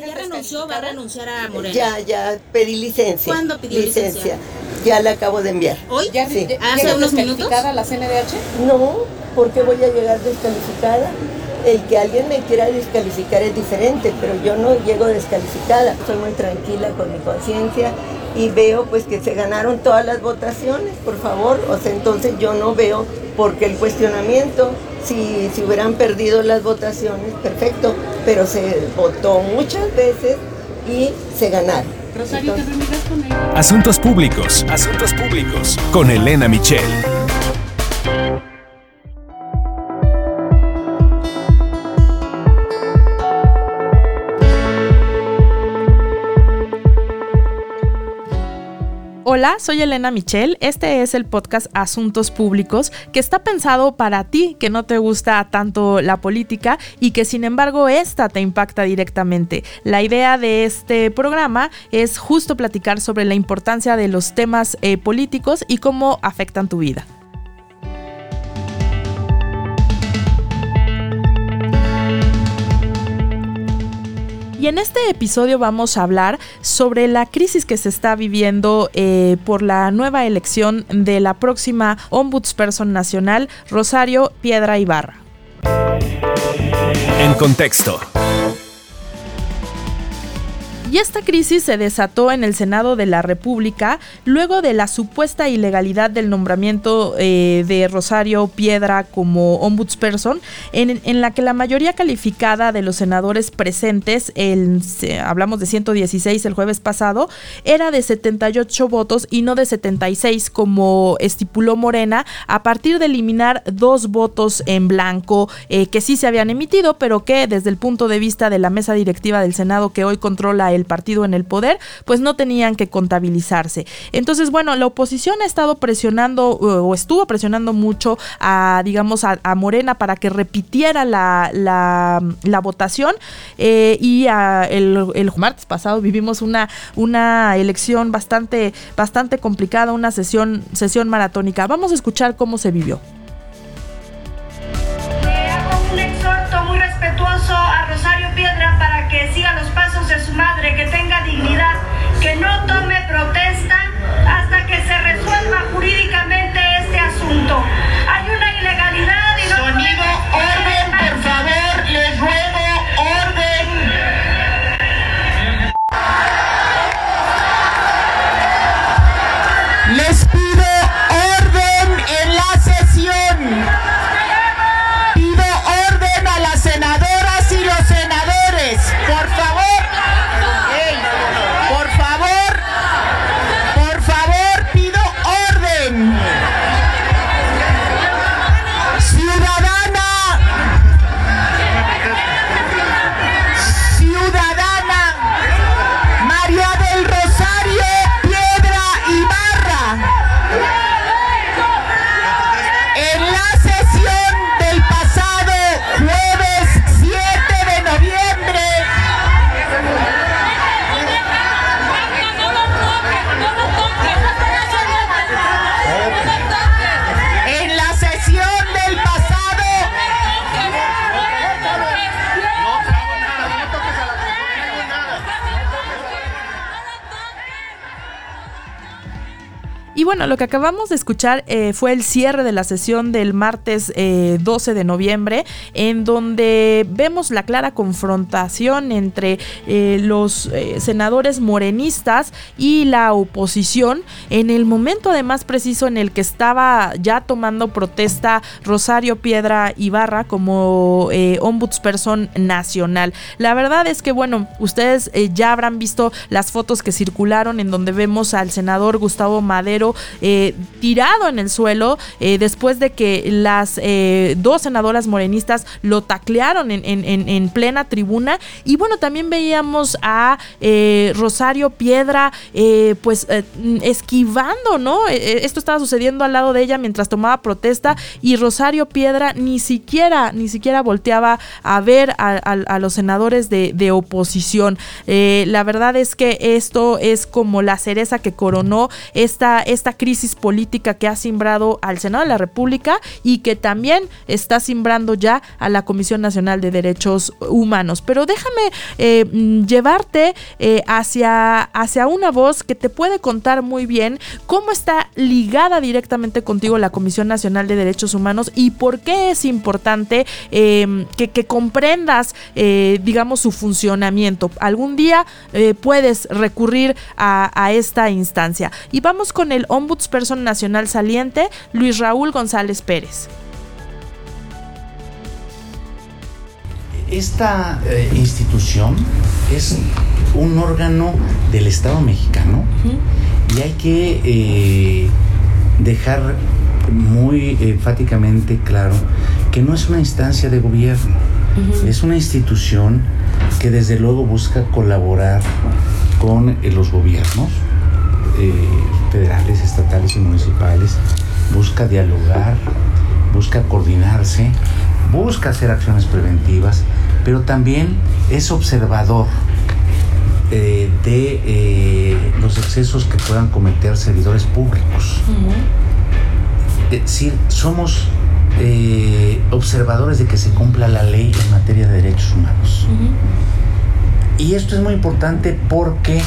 ¿Ya renunció? ¿Va a renunciar a Morena? Ya, ya pedí licencia. ¿Cuándo pidió licencia? Ya la acabo de enviar. ¿Hoy? ¿Ya, Sí. ¿Hace llega unos minutos? descalificada la CNDH? No, porque voy a llegar descalificada. El que alguien me quiera descalificar es diferente, pero yo no llego descalificada. Soy muy tranquila con mi conciencia y veo pues que se ganaron todas las votaciones, por favor. O sea, entonces yo no veo por qué el cuestionamiento. Si, si hubieran perdido las votaciones, perfecto, pero se votó muchas veces y se ganaron. Rosario, ¿te Entonces, reunirás con? Asuntos públicos, asuntos públicos con Elena Michel. Hola, soy Elena Michel. Este es el podcast Asuntos Públicos que está pensado para ti que no te gusta tanto la política y que sin embargo esta te impacta directamente. La idea de este programa es justo platicar sobre la importancia de los temas eh, políticos y cómo afectan tu vida. Y en este episodio vamos a hablar sobre la crisis que se está viviendo eh, por la nueva elección de la próxima Ombudsperson Nacional, Rosario Piedra Ibarra. En contexto. Y esta crisis se desató en el Senado de la República luego de la supuesta ilegalidad del nombramiento eh, de Rosario Piedra como ombudsperson, en, la que la mayoría calificada de los senadores presentes, hablamos de 116 el jueves pasado, era de 78 votos y no de 76 como estipuló Morena, a partir de eliminar dos votos en blanco eh, que sí se habían emitido, pero que desde el punto de vista de la mesa directiva del Senado que hoy controla el partido en el poder, pues no tenían que contabilizarse. Entonces, bueno, la oposición ha estado presionando o estuvo presionando mucho a, digamos, a, Morena para que repitiera la, la, la votación eh, y el, el martes pasado vivimos una, una elección bastante, bastante complicada, una sesión, sesión maratónica. Vamos a escuchar cómo se vivió. Lo que acabamos de escuchar eh, fue el cierre de la sesión del martes eh, 12 de noviembre, en donde vemos la clara confrontación entre eh, los eh, senadores morenistas y la oposición, en el momento además preciso en el que estaba ya tomando protesta Rosario Piedra Ibarra como eh, ombudsperson nacional. La verdad es que, bueno, ustedes eh, ya habrán visto las fotos que circularon en donde vemos al senador Gustavo Madero eh, tirado en el suelo eh, después de que las eh, dos senadoras morenistas lo taclearon en, en- en- en plena tribuna. Y bueno, también veíamos a Rosario Piedra, pues esquivando, ¿no? Esto estaba sucediendo al lado de ella mientras tomaba protesta y Rosario Piedra ni siquiera, ni siquiera volteaba a ver a, a- los senadores de, de oposición. La verdad es que esto es como la cereza que coronó esta esta crisis política que ha simbrado al Senado de la República y que también está simbrando ya a la Comisión Nacional de Derechos Humanos. Pero déjame eh, mm, llevarte eh, hacia, hacia una voz que te puede contar muy bien cómo está ligada directamente contigo la Comisión Nacional de Derechos Humanos y por qué es importante em, que, comprendas, eh, digamos, su funcionamiento. Algún día puedes recurrir a, esta instancia. Y vamos con el Ombudsperson Nacional saliente, Luis Raúl González Pérez. Esta eh, institución es un órgano del Estado mexicano y hay que eh, dejar muy enfáticamente claro que no es una instancia de gobierno, es una institución que desde luego busca colaborar con eh, los gobiernos estatales y municipales, busca dialogar, busca coordinarse, busca hacer acciones preventivas, pero también es observador eh, de eh, los excesos que puedan cometer servidores públicos. Es decir, somos eh, observadores de que se cumpla la ley en materia de derechos humanos. Y esto es muy importante porque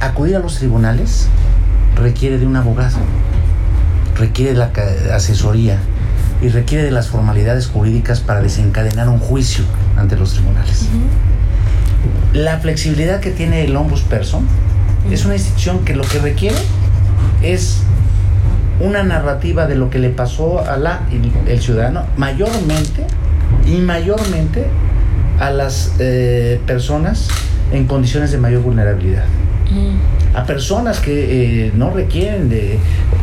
acudir a los tribunales requiere de un abogado, requiere de la asesoría y requiere de las formalidades jurídicas para desencadenar un juicio ante los tribunales. La flexibilidad que tiene el Ombudsperson es una institución que lo que requiere es una narrativa de lo que le pasó a la, el ciudadano, mayormente y mayormente a las eh, personas en condiciones de mayor vulnerabilidad a personas que eh, no requieren de,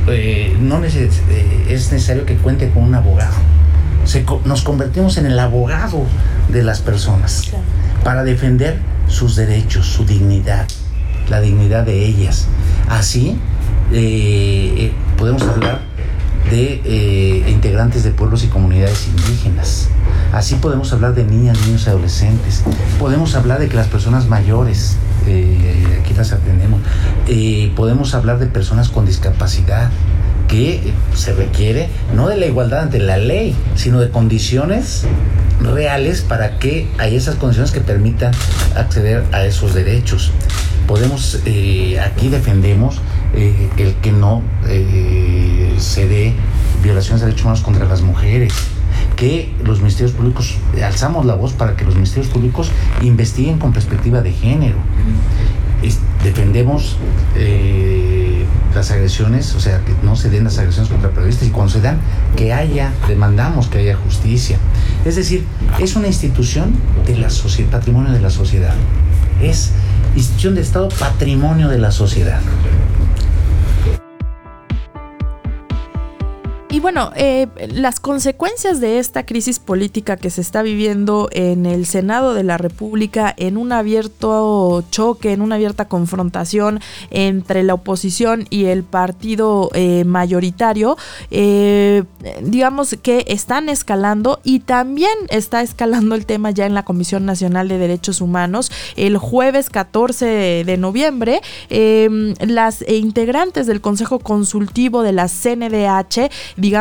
eh, no eh, es necesario que cuente con un abogado. nos convertimos en el abogado de las personas para defender sus derechos, su dignidad, la dignidad de ellas. Así podemos hablar de integrantes de pueblos y comunidades indígenas. Así podemos hablar de niñas, niños y adolescentes. Podemos hablar de que las personas mayores eh, aquí las atendemos. Eh, podemos hablar de personas con discapacidad que se requiere no de la igualdad ante la ley, sino de condiciones reales para que hay esas condiciones que permitan acceder a esos derechos. Podemos, eh, aquí defendemos el que no se dé violaciones de derechos humanos contra las mujeres que los ministerios públicos, alzamos la voz para que los ministerios públicos investiguen con perspectiva de género. defendemos eh, las agresiones, o sea, que no se den las agresiones contra periodistas y cuando se dan, que haya, demandamos que haya justicia. Es decir, es una institución de la sociedad, patrimonio de la sociedad. Es institución de Estado, patrimonio de la sociedad. Bueno, eh, las consecuencias de esta crisis política que se está viviendo en el Senado de la República, en un abierto choque, en una abierta confrontación entre la oposición y el partido eh, mayoritario, eh, digamos que están escalando y también está escalando el tema ya en la Comisión Nacional de Derechos Humanos. El jueves 14 de noviembre, las integrantes del Consejo Consultivo de la CNDH digamos,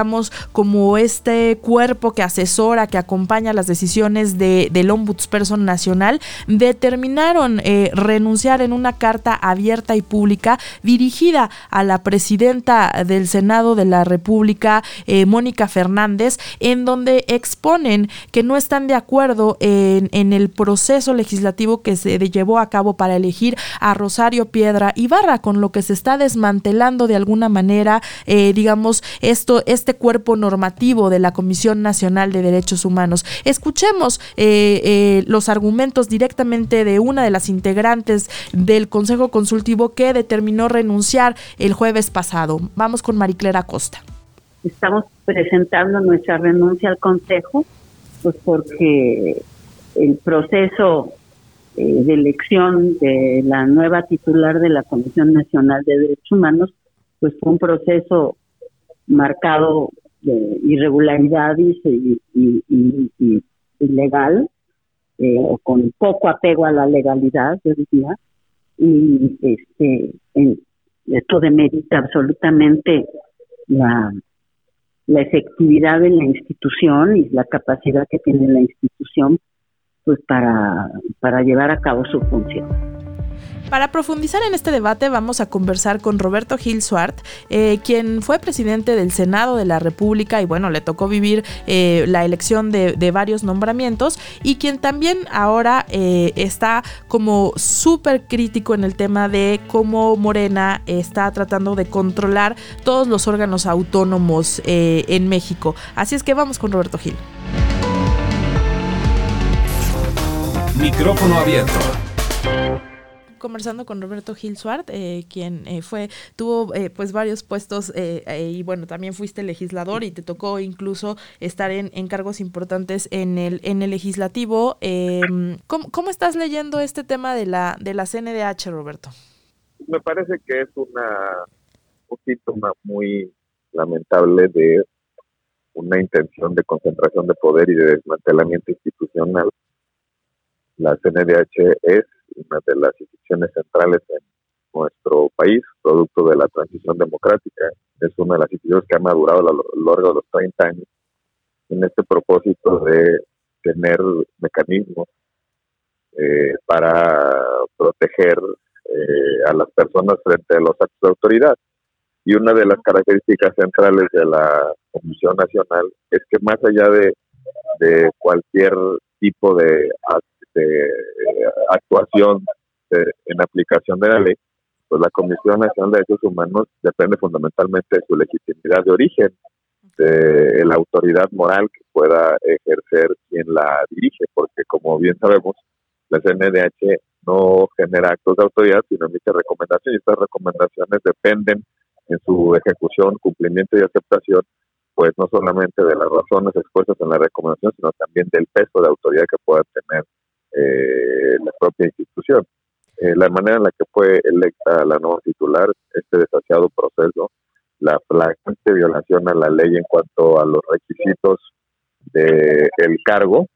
como este cuerpo que asesora, que acompaña las decisiones de, del Ombudsperson Nacional, determinaron eh, renunciar en una carta abierta y pública dirigida a la presidenta del Senado de la República, eh, Mónica Fernández, en donde exponen que no están de acuerdo en, en el proceso legislativo que se llevó a cabo para elegir a Rosario Piedra Ibarra, con lo que se está desmantelando de alguna manera, eh, digamos, esto, este cuerpo normativo de la Comisión Nacional de Derechos Humanos. Escuchemos eh, eh, los argumentos directamente de una de las integrantes del Consejo Consultivo que determinó renunciar el jueves pasado. Vamos con Mariclera Costa. Estamos presentando nuestra renuncia al Consejo, pues porque el proceso eh, de elección de la nueva titular de la Comisión Nacional de Derechos Humanos, pues fue un proceso marcado de irregularidades y, y, ilegal, eh, o con poco apego a la legalidad, yo diría, y este, esto demerita absolutamente la, efectividad de la institución y la capacidad que tiene la institución pues para llevar a cabo su función. Para profundizar en este debate vamos a conversar con Roberto Gil Suart, eh, quien fue presidente del Senado de la República y bueno, le tocó vivir eh, la elección de, varios nombramientos y quien también ahora eh, está como súper crítico en el tema de cómo Morena está tratando de controlar todos los órganos autónomos en México. Así es que vamos con Roberto Gil. Micrófono abierto conversando con Roberto Gil Suart, eh, quien eh, fue, tuvo eh, pues varios puestos y bueno, también fuiste legislador y te tocó incluso estar en, cargos importantes en el, en el legislativo. Em, ¿cómo, estás leyendo este tema de la, de la CNDH, Roberto? Me parece que es una, un síntoma muy lamentable de una intención de concentración de poder y de desmantelamiento institucional. La CNDH es una de las instituciones centrales en nuestro país, producto de la transición democrática. Es una de las instituciones que ha madurado a lo largo de los 30 años en este propósito de tener mecanismos eh, para proteger eh, a las personas frente a los actos de autoridad. Y una de las características centrales de la Comisión Nacional es que más allá de, de cualquier tipo de de eh, actuación en aplicación de la ley, pues la Comisión Nacional de Derechos Humanos depende fundamentalmente de su legitimidad de origen, de la autoridad moral que pueda ejercer quien la dirige, porque como bien sabemos, la CNDH no genera actos de autoridad, sino emite recomendaciones, y estas recomendaciones dependen en su ejecución, cumplimiento y aceptación, pues no solamente de las razones expuestas en la recomendación, sino también del peso de autoridad que pueda tener eh, la propia institución. Eh, la manera en la que fue electa la nueva titular, este desasiado proceso, la flagrante violación a la ley en cuanto a los requisitos del el cargo,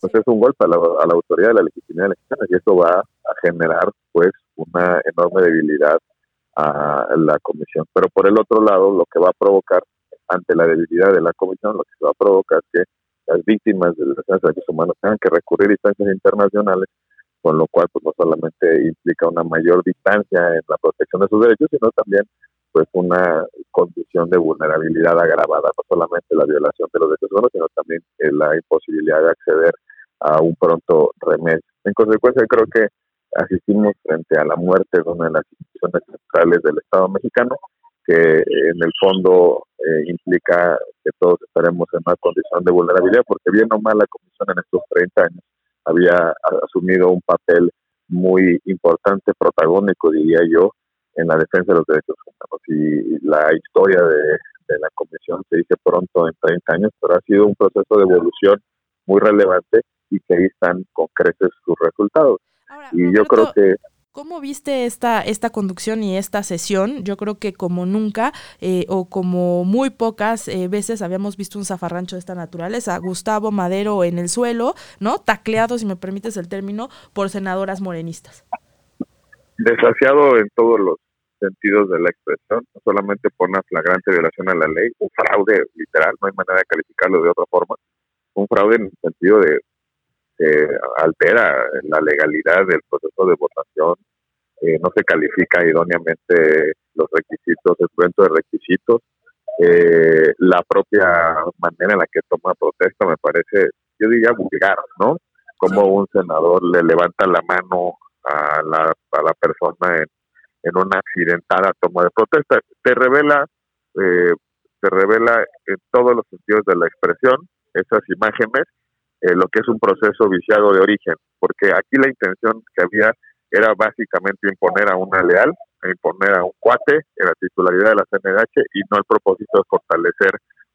pues es un golpe a la, autoridad de la legitimidad y eso va a generar pues una enorme debilidad a la comisión. Pero por el otro lado, lo que va a provocar ante la debilidad de la comisión, lo que va a provocar es que las víctimas de los derechos humanos tengan que recurrir a instancias internacionales, con lo cual pues no solamente implica una mayor distancia en la protección de sus derechos, sino también pues una condición de vulnerabilidad agravada, no solamente la violación de los derechos humanos, sino también eh, la imposibilidad de acceder a un pronto remedio. En consecuencia, creo que asistimos frente a la muerte de una de las instituciones centrales del Estado mexicano, que en el fondo eh, implica que todos estaremos en una condición de vulnerabilidad, porque bien o mal la Comisión en estos 30 años había asumido un papel muy importante, protagónico, diría yo, en la defensa de los derechos humanos. Y la historia de, la Comisión se dice pronto en 30 años, pero ha sido un proceso de evolución muy relevante y que ahí están con creces sus resultados. y yo creo que ¿Cómo viste esta, esta conducción y esta sesión? Yo creo que como nunca eh, o como muy pocas eh, veces habíamos visto un zafarrancho de esta naturaleza. Gustavo Madero en el suelo, ¿no? Tacleado, si me permites el término, por senadoras morenistas. Desasiado en todos los sentidos de la expresión, no solamente por una flagrante violación a la ley, un fraude literal, no hay manera de calificarlo de otra forma, un fraude en el sentido de altera la legalidad del proceso de votación, eh, no se califica idóneamente los requisitos, el cuento de requisitos, eh, la propia manera en la que toma protesta me parece, yo diría vulgar, ¿no? Como un senador le levanta la mano a la, a la persona en, en una accidentada toma de protesta. Te revela, eh, te revela en todos los sentidos de la expresión esas imágenes eh, lo que es un proceso viciado de origen, porque aquí la intención que había era básicamente imponer a una leal, imponer a un cuate en la titularidad de la CNH y no el propósito de fortalecer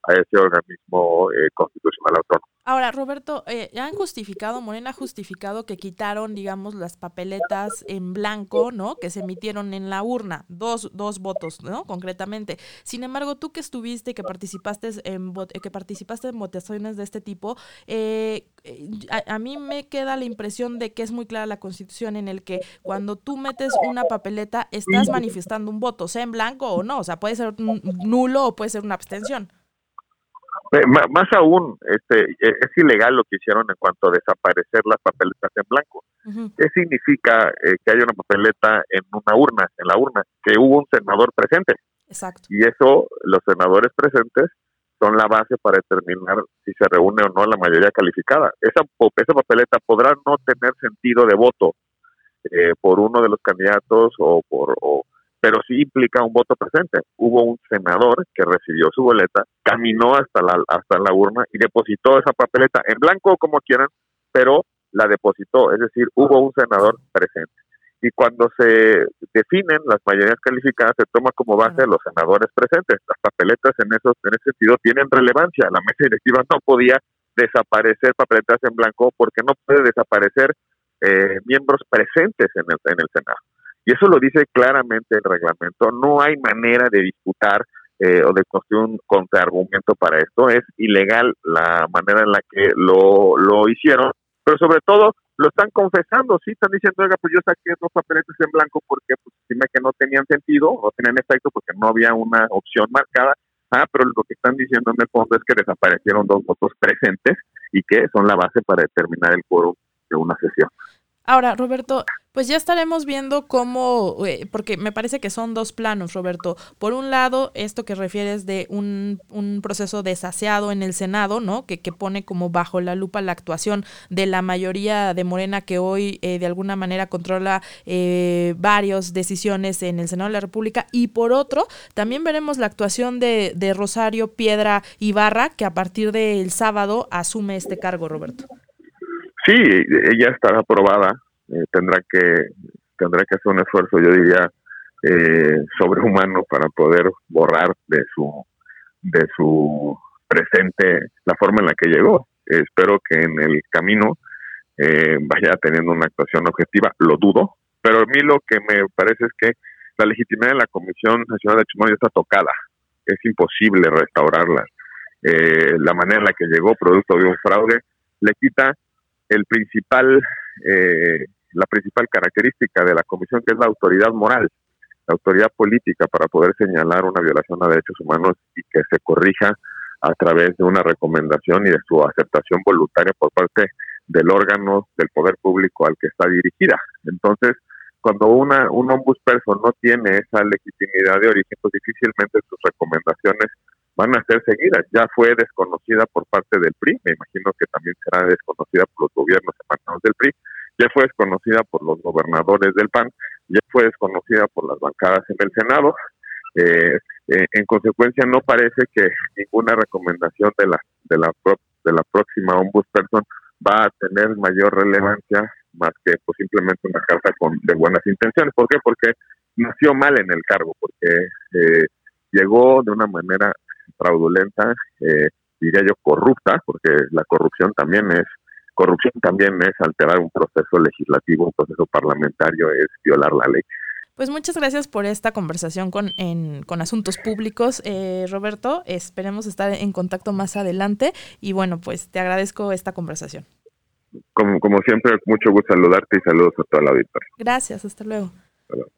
a ese organismo eh, constitucional autónomo. Ahora, Roberto, eh, han justificado, Morena ha justificado que quitaron, digamos, las papeletas en blanco, ¿no? Que se emitieron en la urna, dos, dos votos, ¿no? Concretamente. Sin embargo, tú que estuviste, que participaste en, que participaste en votaciones de este tipo, eh, a, a, mí me queda la impresión de que es muy clara la constitución en el que cuando tú metes una papeleta estás manifestando un voto, sea en blanco o no, o sea, puede ser nulo o puede ser una abstención. Más aún, este, e, es ilegal lo que hicieron en cuanto a desaparecer las papeletas en blanco. ¿Qué significa eh, que haya una papeleta en una urna, en la urna? Que hubo un senador presente. Exacto. Y eso, los senadores presentes son la base para determinar si se reúne o no la mayoría calificada. Esa, esa papeleta podrá no tener sentido de voto eh, por uno de los candidatos o por o, pero sí implica un voto presente. Hubo un senador que recibió su boleta, caminó hasta la, hasta la urna y depositó esa papeleta en blanco como quieran, pero la depositó, es decir, hubo un senador presente. Y cuando se definen las mayorías calificadas, se toma como base los senadores presentes. Las papeletas en, esos, en ese sentido tienen relevancia. La mesa directiva no podía desaparecer papeletas en blanco porque no puede desaparecer eh, miembros presentes en el, en el Senado. Y eso lo dice claramente el reglamento. No hay manera de disputar eh, o de construir un contraargumento para esto. Es ilegal la manera en la que lo, lo hicieron, pero sobre todo lo están confesando, sí, están diciendo, oiga, pues yo saqué dos papeletes en blanco porque pues dime que no tenían sentido, no tenían efecto porque no había una opción marcada. Ah, pero lo que están diciendo en el fondo es que desaparecieron dos votos presentes y que son la base para determinar el quórum de una sesión. Ahora, Roberto, pues ya estaremos viendo cómo, eh, porque me parece que son dos planos, Roberto. Por un lado, esto que refieres de un, un proceso desaseado en el Senado, ¿no? Que, que, pone como bajo la lupa la actuación de la mayoría de Morena que hoy eh, de alguna manera controla eh, varias decisiones en el Senado de la República. Y por otro, también veremos la actuación de, de Rosario Piedra Ibarra, que a partir del sábado asume este cargo, Roberto. Sí, ella estará aprobada, eh, tendrá que tendrá que hacer un esfuerzo, yo diría, eh, sobrehumano para poder borrar de su de su presente la forma en la que llegó. espero que en el camino eh, vaya teniendo una actuación objetiva, lo dudo, pero a mí lo que me parece es que la legitimidad de la Comisión Nacional de Chimonio está tocada, es imposible restaurarla. Eh, la manera en la que llegó, producto de un fraude, le quita el principal, eh, la principal característica de la comisión, que es la autoridad moral, la autoridad política para poder señalar una violación a derechos humanos y que se corrija a través de una recomendación y de su aceptación voluntaria por parte del órgano del poder público al que está dirigida. Entonces, cuando una, un ombudsperson no tiene esa legitimidad de origen, pues difícilmente sus recomendaciones van a ser seguidas. Ya fue desconocida por parte del PRI, me imagino que también será desconocida por los gobiernos emanados del PRI, ya fue desconocida por los gobernadores del PAN, ya fue desconocida por las bancadas en el Senado. Eh, eh, en consecuencia, no parece que ninguna recomendación de la de la de la próxima ombudsperson va a tener mayor relevancia más que pues, simplemente una carta con de buenas intenciones. ¿Por qué? Porque nació mal en el cargo, porque eh, llegó de una manera fraudulenta, eh, diría yo corrupta, porque la corrupción también es corrupción también es alterar un proceso legislativo, un proceso parlamentario, es violar la ley. Pues muchas gracias por esta conversación con, en, con Asuntos Públicos, eh, Roberto. Esperemos estar en contacto más adelante y bueno, pues te agradezco esta conversación. Como, como siempre, mucho gusto saludarte y saludos a toda la auditoría. Gracias, hasta luego. Hasta luego.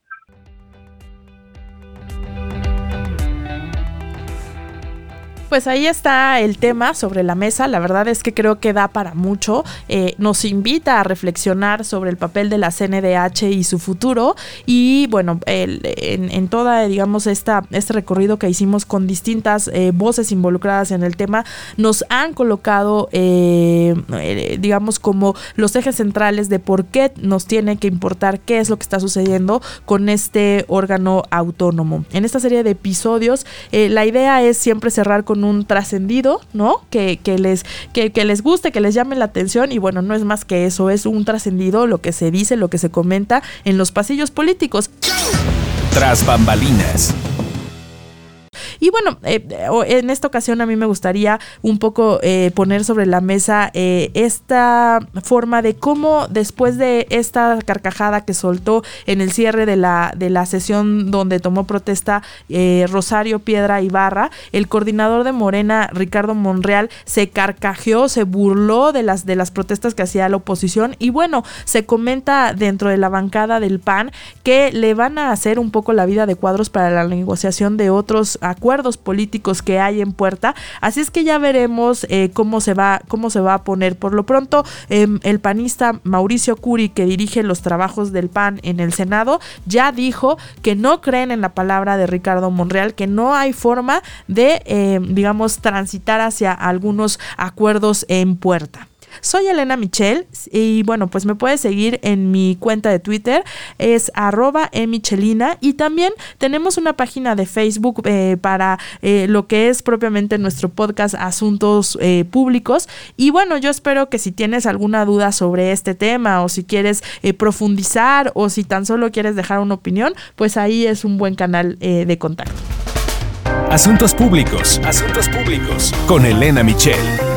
Pues ahí está el tema sobre la mesa. La verdad es que creo que da para mucho. Eh, nos invita a reflexionar sobre el papel de la CNDH y su futuro. Y bueno, en, en, toda, digamos, esta, este recorrido que hicimos con distintas eh, voces involucradas en el tema, nos han colocado, eh, digamos, como los ejes centrales de por qué nos tiene que importar qué es lo que está sucediendo con este órgano autónomo. En esta serie de episodios, la idea es siempre cerrar con un trascendido, ¿no? Que, que les, que, que, les guste, que les llame la atención y bueno, no es más que eso, es un trascendido lo que se dice, lo que se comenta en los pasillos políticos. Tras bambalinas. Y bueno, eh, en esta ocasión a mí me gustaría un poco eh, poner sobre la mesa eh, esta forma de cómo después de esta carcajada que soltó en el cierre de la, de la sesión donde tomó protesta Rosario Piedra Ibarra, el coordinador de Morena, Ricardo Monreal, se carcajeó, se burló de las, de las protestas que hacía la oposición y bueno, se comenta dentro de la bancada del PAN que le van a hacer un poco la vida de cuadros para la negociación de otros acuerdos políticos que hay en puerta. Así es que ya veremos eh, cómo, se va, cómo se va a poner. Por lo pronto, em, el panista Mauricio Curi, que dirige los trabajos del PAN en el Senado, ya dijo que no creen en la palabra de Ricardo Monreal, que no hay forma de, em, digamos, transitar hacia algunos acuerdos en puerta. Soy Elena Michel y bueno, pues me puedes seguir en mi cuenta de Twitter, es arroba emichelina y también tenemos una página de Facebook eh, para eh, lo que es propiamente nuestro podcast Asuntos eh, Públicos. Y bueno, yo espero que si tienes alguna duda sobre este tema o si quieres profundizar o si tan solo quieres dejar una opinión, pues ahí es un buen canal de contacto. Asuntos Públicos, Asuntos Públicos con Elena Michel.